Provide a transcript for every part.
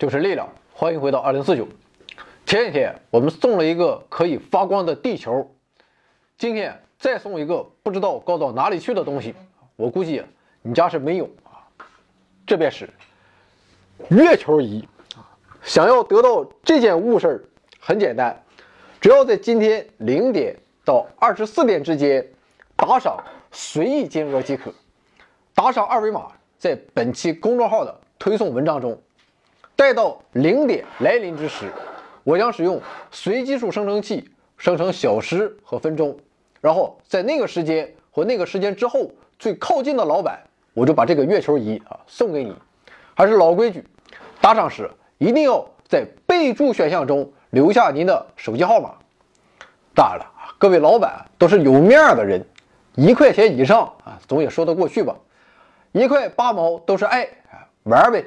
就是力量，欢迎回到二零四九。前几天我们送了一个可以发光的地球，今天再送一个不知道高到哪里去的东西。我估计你家是没有啊。这便是月球仪。想要得到这件物事儿很简单，只要在今天零点到二十四点之间打赏随意金额即可。打赏二维码在本期公众号的推送文章中。待到零点来临之时，我将使用随机数生成器生成小时和分钟，然后在那个时间或那个时间之后最靠近的老板，我就把这个月球仪啊送给你。还是老规矩，打赏时一定要在备注选项中留下您的手机号码。当然了，各位老板都是有面的人，一块钱以上啊总也说得过去吧？一块八毛都是爱，玩呗。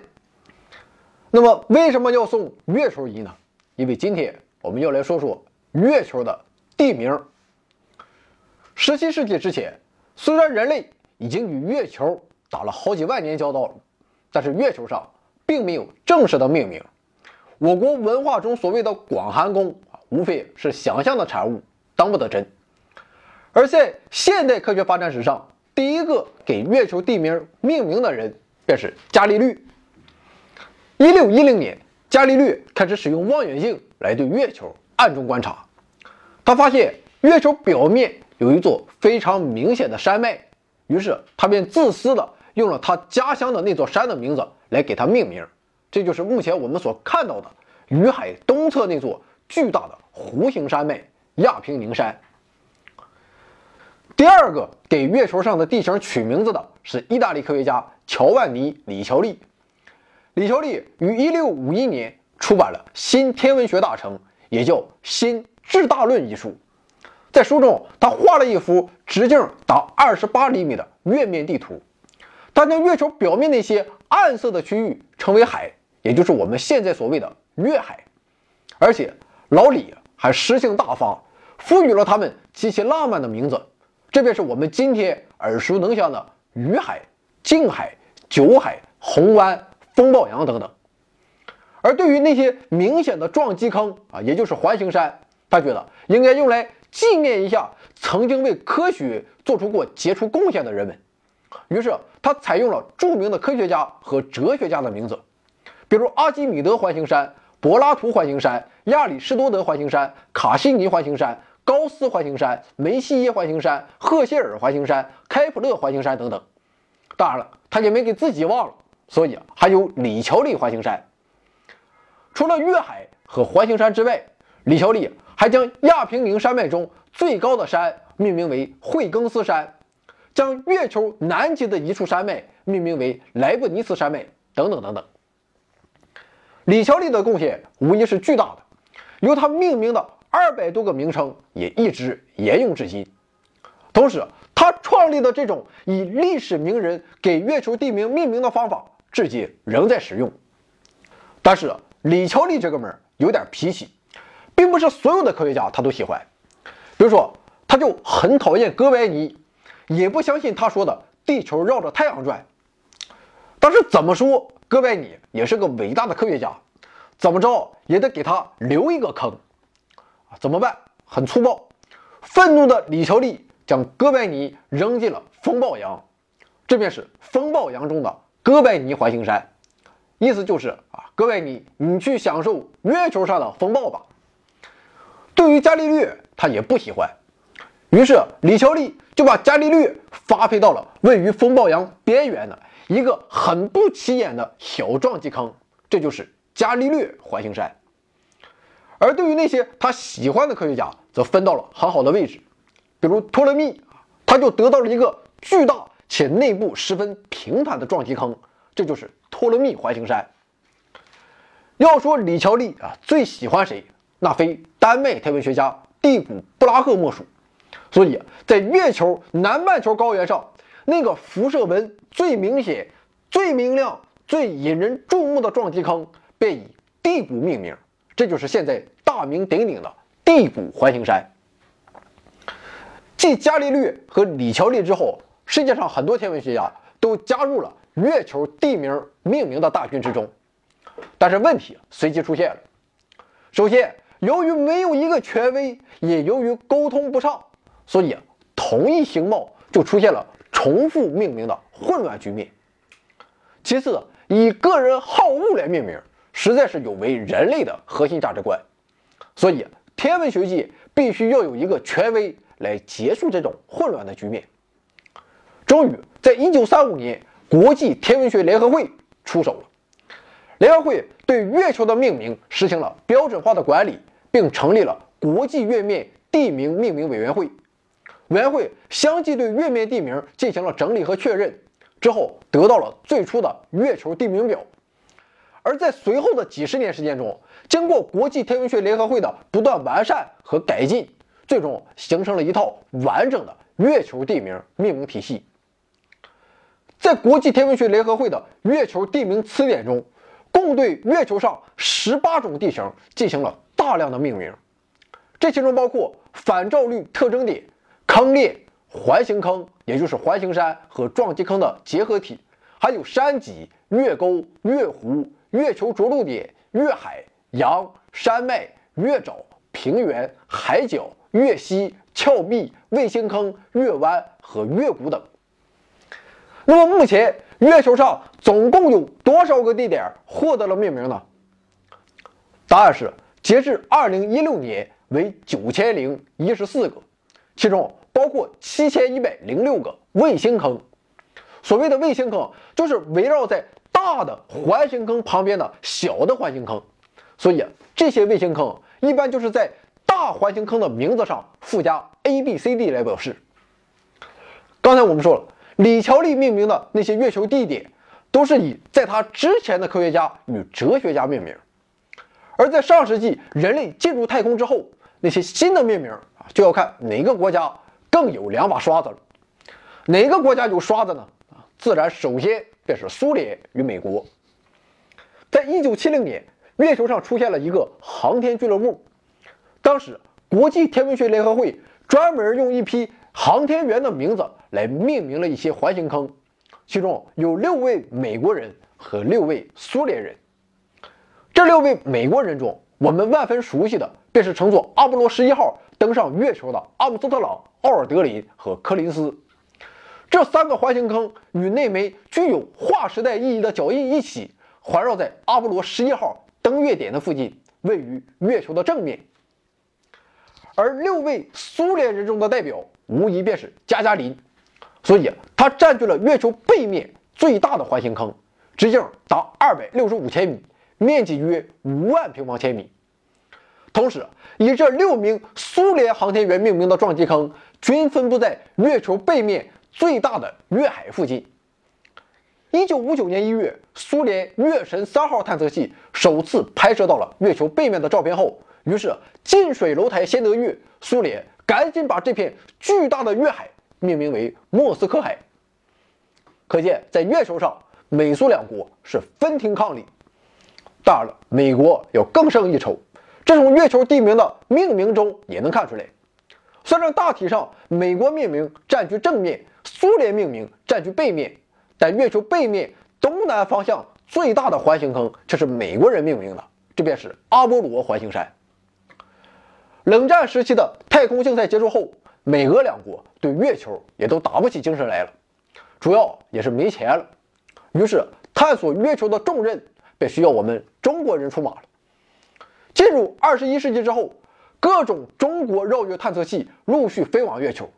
那么为什么要送月球仪呢？因为今天我们要来说说月球的地名。十七世纪之前，虽然人类已经与月球打了好几万年交道了，但是月球上并没有正式的命名。我国文化中所谓的广寒宫啊，无非是想象的产物，当不得真。而在现代科学发展史上，第一个给月球地名命名的人便是伽利略。一六一零年，伽利略开始使用望远镜来对月球暗中观察。他发现月球表面有一座非常明显的山脉，于是他便自私的用了他家乡的那座山的名字来给它命名。这就是目前我们所看到的雨海东侧那座巨大的弧形山脉——亚平宁山。第二个给月球上的地形取名字的是意大利科学家乔万尼·里乔利。李乔利于1651年出版了《新天文学大成》，也叫《新质大论》一书。在书中，他画了一幅直径达28厘米的月面地图。他将月球表面那些暗色的区域称为海，也就是我们现在所谓的月海。而且，老李还诗性大发，赋予了他们极其浪漫的名字。这便是我们今天耳熟能详的雨海、静海、九海、红湾。风暴洋等等，而对于那些明显的撞击坑啊，也就是环形山，他觉得应该用来纪念一下曾经为科学做出过杰出贡献的人们。于是他采用了著名的科学家和哲学家的名字，比如阿基米德环形山、柏拉图环形山、亚里士多德环形山、卡西尼环形山、高斯环形山、梅西耶环形山、赫歇尔环形山、开普勒环形山等等。当然了，他也没给自己忘了。所以还有李乔利环形山。除了月海和环形山之外，李乔利还将亚平宁山脉中最高的山命名为惠更斯山，将月球南极的一处山脉命名为莱布尼茨山脉，等等等等。李乔利的贡献无疑是巨大的，由他命名的二百多个名称也一直沿用至今。同时，他创立的这种以历史名人给月球地名命名的方法。至今仍在使用，但是李乔利这哥们儿有点脾气，并不是所有的科学家他都喜欢。比如说，他就很讨厌哥白尼，也不相信他说的地球绕着太阳转。但是怎么说，哥白尼也是个伟大的科学家，怎么着也得给他留一个坑？怎么办？很粗暴，愤怒的李乔利将哥白尼扔进了风暴洋，这便是风暴洋中的。哥白尼环形山，意思就是啊，哥白尼，你去享受月球上的风暴吧。对于伽利略，他也不喜欢，于是李乔利就把伽利略发配到了位于风暴洋边缘的一个很不起眼的小撞击坑，这就是伽利略环形山。而对于那些他喜欢的科学家，则分到了很好的位置，比如托勒密，他就得到了一个巨大。且内部十分平坦的撞击坑，这就是托勒密环形山。要说李乔利啊最喜欢谁，那非丹麦天文学家蒂古布拉赫莫属。所以在月球南半球高原上，那个辐射纹最明显、最明亮、最引人注目的撞击坑，便以地谷命名。这就是现在大名鼎鼎的地谷环形山。继伽利略和李乔利之后。世界上很多天文学家都加入了月球地名命名的大军之中，但是问题随即出现了。首先，由于没有一个权威，也由于沟通不畅，所以同一形貌就出现了重复命名的混乱局面。其次，以个人好恶来命名，实在是有违人类的核心价值观，所以天文学界必须要有一个权威来结束这种混乱的局面。终于，在一九三五年，国际天文学联合会出手了。联合会对月球的命名实行了标准化的管理，并成立了国际月面地名命名委员会。委员会相继对月面地名进行了整理和确认，之后得到了最初的月球地名表。而在随后的几十年时间中，经过国际天文学联合会的不断完善和改进，最终形成了一套完整的月球地名命名体系。在国际天文学联合会的月球地名词典中。共对月球上十八种地形进行了大量的命名，这其中包括反照率特征点、坑裂、环形坑，也就是环形山和撞击坑的结合体，还有山脊、月沟、月湖、月球着陆点、月海、洋、山脉、月沼、平原、海角、月溪、峭壁、卫星坑、月湾和月谷等。那么目前。月球上总共有多少个地点获得了命名呢？答案是，截至二零一六年为九千零一十四个，其中包括七千一百零六个卫星坑。所谓的卫星坑，就是围绕在大的环形坑旁边的小的环形坑。所以这些卫星坑一般就是在大环形坑的名字上附加 A、B、C、D 来表示。刚才我们说了。李乔利命名的那些月球地点，都是以在他之前的科学家与哲学家命名。而在上世纪人类进入太空之后，那些新的命名啊，就要看哪个国家更有两把刷子了。哪个国家有刷子呢？啊，自然首先便是苏联与美国。在一九七零年，月球上出现了一个航天俱乐部，当时国际天文学联合会专门用一批航天员的名字。来命名了一些环形坑，其中有六位美国人和六位苏联人。这六位美国人中，我们万分熟悉的便是乘坐阿波罗十一号登上月球的阿姆斯特朗、奥尔德林和柯林斯。这三个环形坑与那枚具有划时代意义的脚印一起，环绕在阿波罗十一号登月点的附近，位于月球的正面。而六位苏联人中的代表，无疑便是加加林。所以，它占据了月球背面最大的环形坑，直径达二百六十五千米，面积约五万平方千米。同时，以这六名苏联航天员命名的撞击坑，均分布在月球背面最大的月海附近。一九五九年一月，苏联月神三号探测器首次拍摄到了月球背面的照片后，于是近水楼台先得月，苏联赶紧把这片巨大的月海。命名为莫斯科海，可见在月球上，美苏两国是分庭抗礼。当然了，美国要更胜一筹，这从月球地名的命名中也能看出来。虽然大体上美国命名占据正面，苏联命名占据背面，但月球背面东南方向最大的环形坑却是美国人命名的，这便是阿波罗环形山。冷战时期的太空竞赛结束后。美俄两国对月球也都打不起精神来了，主要也是没钱了。于是，探索月球的重任便需要我们中国人出马了。进入二十一世纪之后，各种中国绕月探测器陆续飞往月球，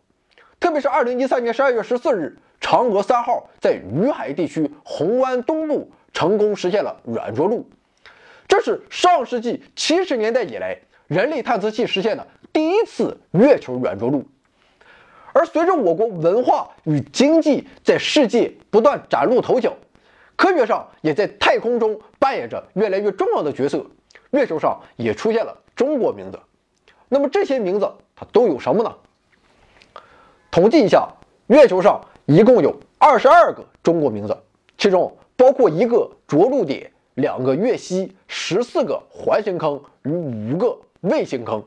特别是二零一三年十二月十四日，嫦娥三号在雨海地区红湾东部成功实现了软着陆，这是上世纪七十年代以来人类探测器实现的第一次月球软着陆。而随着我国文化与经济在世界不断崭露头角，科学上也在太空中扮演着越来越重要的角色。月球上也出现了中国名字，那么这些名字它都有什么呢？统计一下，月球上一共有二十二个中国名字，其中包括一个着陆点、两个月溪、十四个环形坑与五个卫星坑。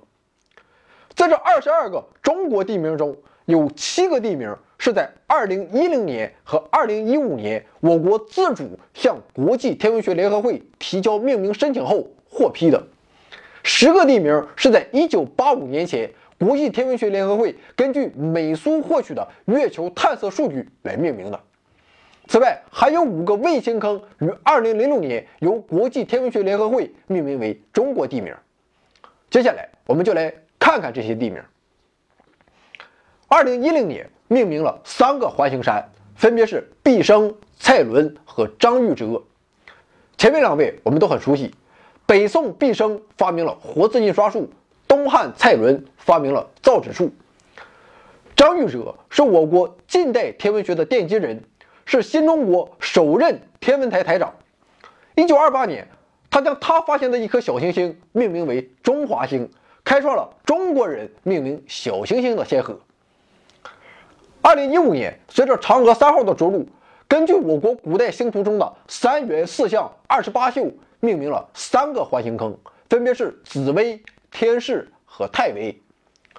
在这二十二个中国地名中，有七个地名是在2010年和2015年，我国自主向国际天文学联合会提交命名申请后获批的。十个地名是在1985年前，国际天文学联合会根据美苏获取的月球探测数据来命名的。此外，还有五个卫星坑于2006年由国际天文学联合会命名为中国地名。接下来，我们就来看看这些地名。2010年。命名了三个环形山，分别是毕升、蔡伦和张玉哲。前面两位我们都很熟悉，北宋毕升发明了活字印刷术，东汉蔡伦发明了造纸术。张玉哲是我国近代天文学的奠基人，是新中国首任天文台台长。1928年，他将他发现的一颗小行星命名为中华星，开创了中国人命名小行星的先河。二零一五年，随着嫦娥三号的着陆，根据我国古代星图中的三元四象二十八宿，命名了三个环形坑，分别是紫微、天市和太微。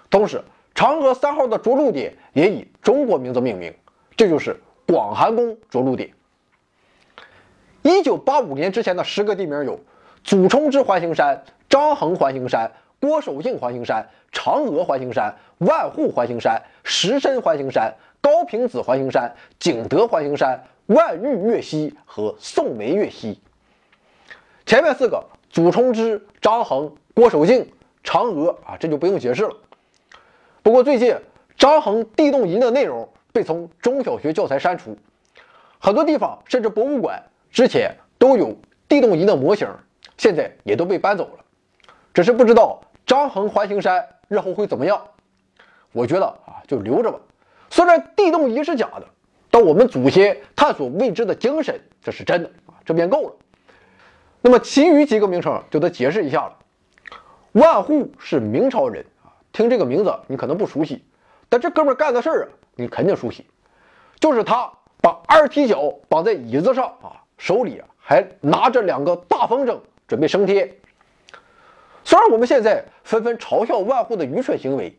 同时，嫦娥三号的着陆点也以中国名字命名，这就是广寒宫着陆点。一九八五年之前的十个地名有：祖冲之环形山、张衡环形山。郭守敬环形山、嫦娥环形山、万户环形山、石身环形山、高平子环形山、景德环形山、万玉月溪和宋梅月溪。前面四个祖冲之、张衡、郭守敬、嫦娥啊，这就不用解释了。不过最近张衡地动仪的内容被从中小学教材删除，很多地方甚至博物馆之前都有地动仪的模型，现在也都被搬走了，只是不知道。张衡环形山日后会怎么样？我觉得啊，就留着吧。虽然地动仪是假的，但我们祖先探索未知的精神这是真的啊，这便够了。那么其余几个名称就得解释一下了。万户是明朝人啊，听这个名字你可能不熟悉，但这哥们干的事儿啊，你肯定熟悉。就是他把二踢脚绑在椅子上啊，手里还拿着两个大风筝，准备升天。虽然我们现在纷纷嘲笑万户的愚蠢行为，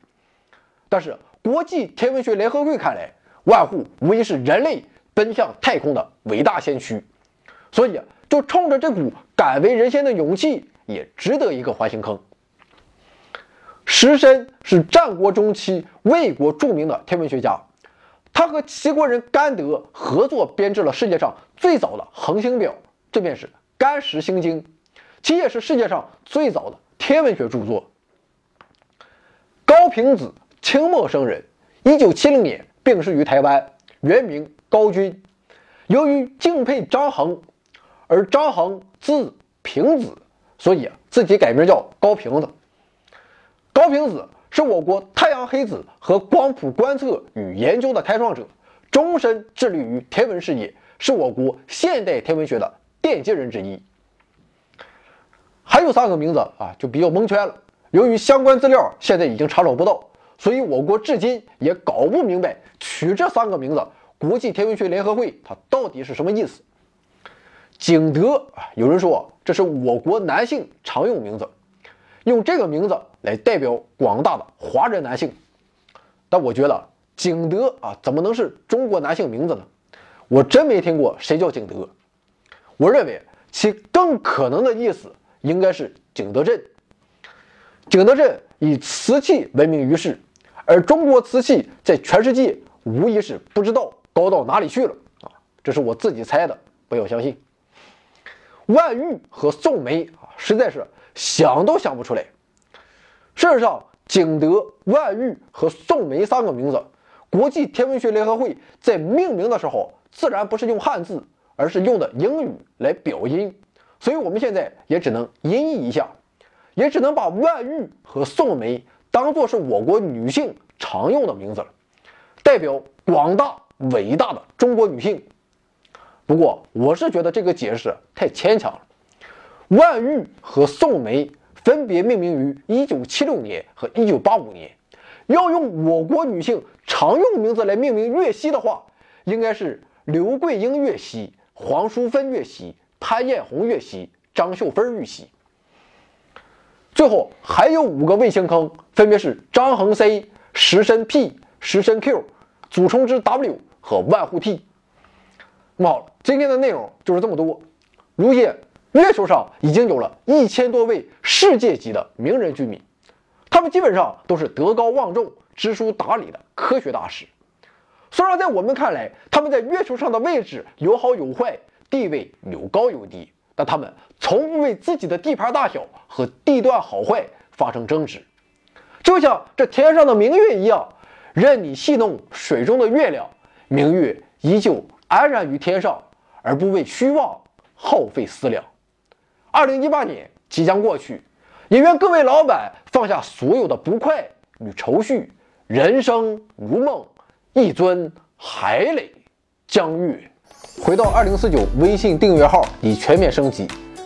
但是国际天文学联合会看来，万户无疑是人类奔向太空的伟大先驱，所以就冲着这股敢为人先的勇气，也值得一个环形坑。石申是战国中期魏国著名的天文学家，他和齐国人甘德合作编制了世界上最早的恒星表，这便是《甘石星经》，其也是世界上最早的。天文学著作。高平子，清末生人，一九七零年病逝于台湾，原名高君。由于敬佩张衡，而张衡字平子，所以自己改名叫高平子。高平子是我国太阳黑子和光谱观测与研究的开创者，终身致力于天文事业，是我国现代天文学的奠基人之一。还有三个名字啊，就比较蒙圈了。由于相关资料现在已经查找不到，所以我国至今也搞不明白取这三个名字，国际天文学联合会它到底是什么意思。景德啊，有人说这是我国男性常用名字，用这个名字来代表广大的华人男性。但我觉得景德啊，怎么能是中国男性名字呢？我真没听过谁叫景德。我认为其更可能的意思。应该是景德镇。景德镇以瓷器闻名于世，而中国瓷器在全世界无疑是不知道高到哪里去了啊！这是我自己猜的，不要相信。万玉和宋梅啊，实在是想都想不出来。事实上，景德、万玉和宋梅三个名字，国际天文学联合会在命名的时候，自然不是用汉字，而是用的英语来表音。所以，我们现在也只能音译一下，也只能把万玉和宋梅当做是我国女性常用的名字了，代表广大伟大的中国女性。不过，我是觉得这个解释太牵强了。万玉和宋梅分别命名于1976年和1985年，要用我国女性常用名字来命名月溪的话，应该是刘桂英月溪、黄淑芬月溪。潘艳红月溪、张秀芬玉溪，最后还有五个卫星坑，分别是张衡 C、石申 P、石申 Q、祖冲之 W 和万户 T。那么好了，今天的内容就是这么多。如今，月球上已经有了一千多位世界级的名人居民，他们基本上都是德高望重、知书达理的科学大师。虽然在我们看来，他们在月球上的位置有好有坏，地位有高有低，但他们从不为自己的地盘大小和地段好坏发生争执，就像这天上的明月一样，任你戏弄水中的月亮，明月依旧安然于天上，而不为虚妄。耗费思量。二零一八年即将过去，也愿各位老板放下所有的不快与愁绪，人生如梦，一尊海磊江月。回到二零四九微信订阅号已全面升级，